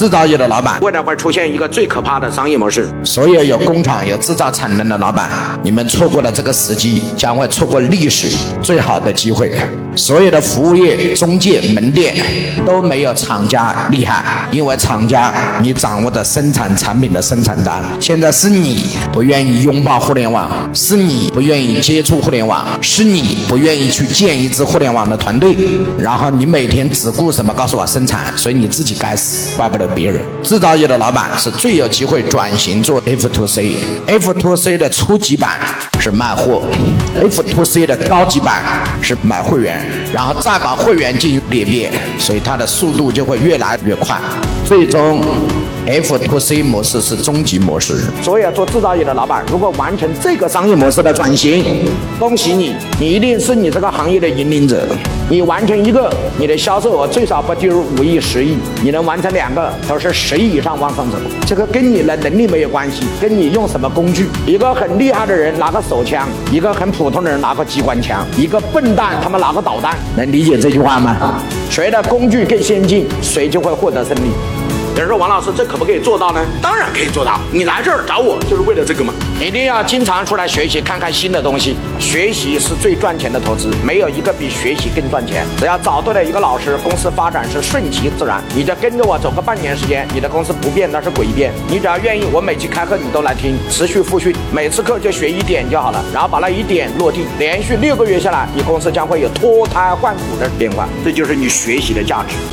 制造业的老板未来会出现一个最可怕的商业模式。所有有工厂、有制造产能的老板，你们错过了这个时机，将会错过历史最好的机会。所有的服务业、中介、门店都没有厂家厉害，因为厂家你掌握着生产产品的生产单。现在是你不愿意拥抱互联网，是你不愿意接触互联网，是你不愿意去建一支互联网的团队，然后你每天只顾什么？告诉我生产，所以你自己该死，怪不得别人。制造业的老板是最有机会转型做 F to C，F to C 的初级版是卖货，F to C 的高级版是买会员。然后再把会员进行裂变，所以它的速度就会越来越快，最终。F to C 模式是终极模式。所有做制造业的老板，如果完成这个商业模式的转型，恭喜你，你一定是你这个行业的引领者。你完成一个，你的销售额最少不低于五亿、十亿；你能完成两个，都是十亿以上往上走。这个跟你的能力没有关系，跟你用什么工具。一个很厉害的人拿个手枪，一个很普通的人拿个机关枪，一个笨蛋他们拿个导弹，能理解这句话吗？谁的工具更先进，谁就会获得胜利。有人说：“王老师，这可不可以做到呢？”当然可以做到。你来这儿找我就是为了这个嘛。一定要经常出来学习，看看新的东西。学习是最赚钱的投资，没有一个比学习更赚钱。只要找对了一个老师，公司发展是顺其自然。你就跟着我走个半年时间，你的公司不变那是鬼变。你只要愿意，我每期开课你都来听，持续复训，每次课就学一点就好了，然后把那一点落地，连续六个月下来，你公司将会有脱胎换骨的变化。这就是你学习的价值。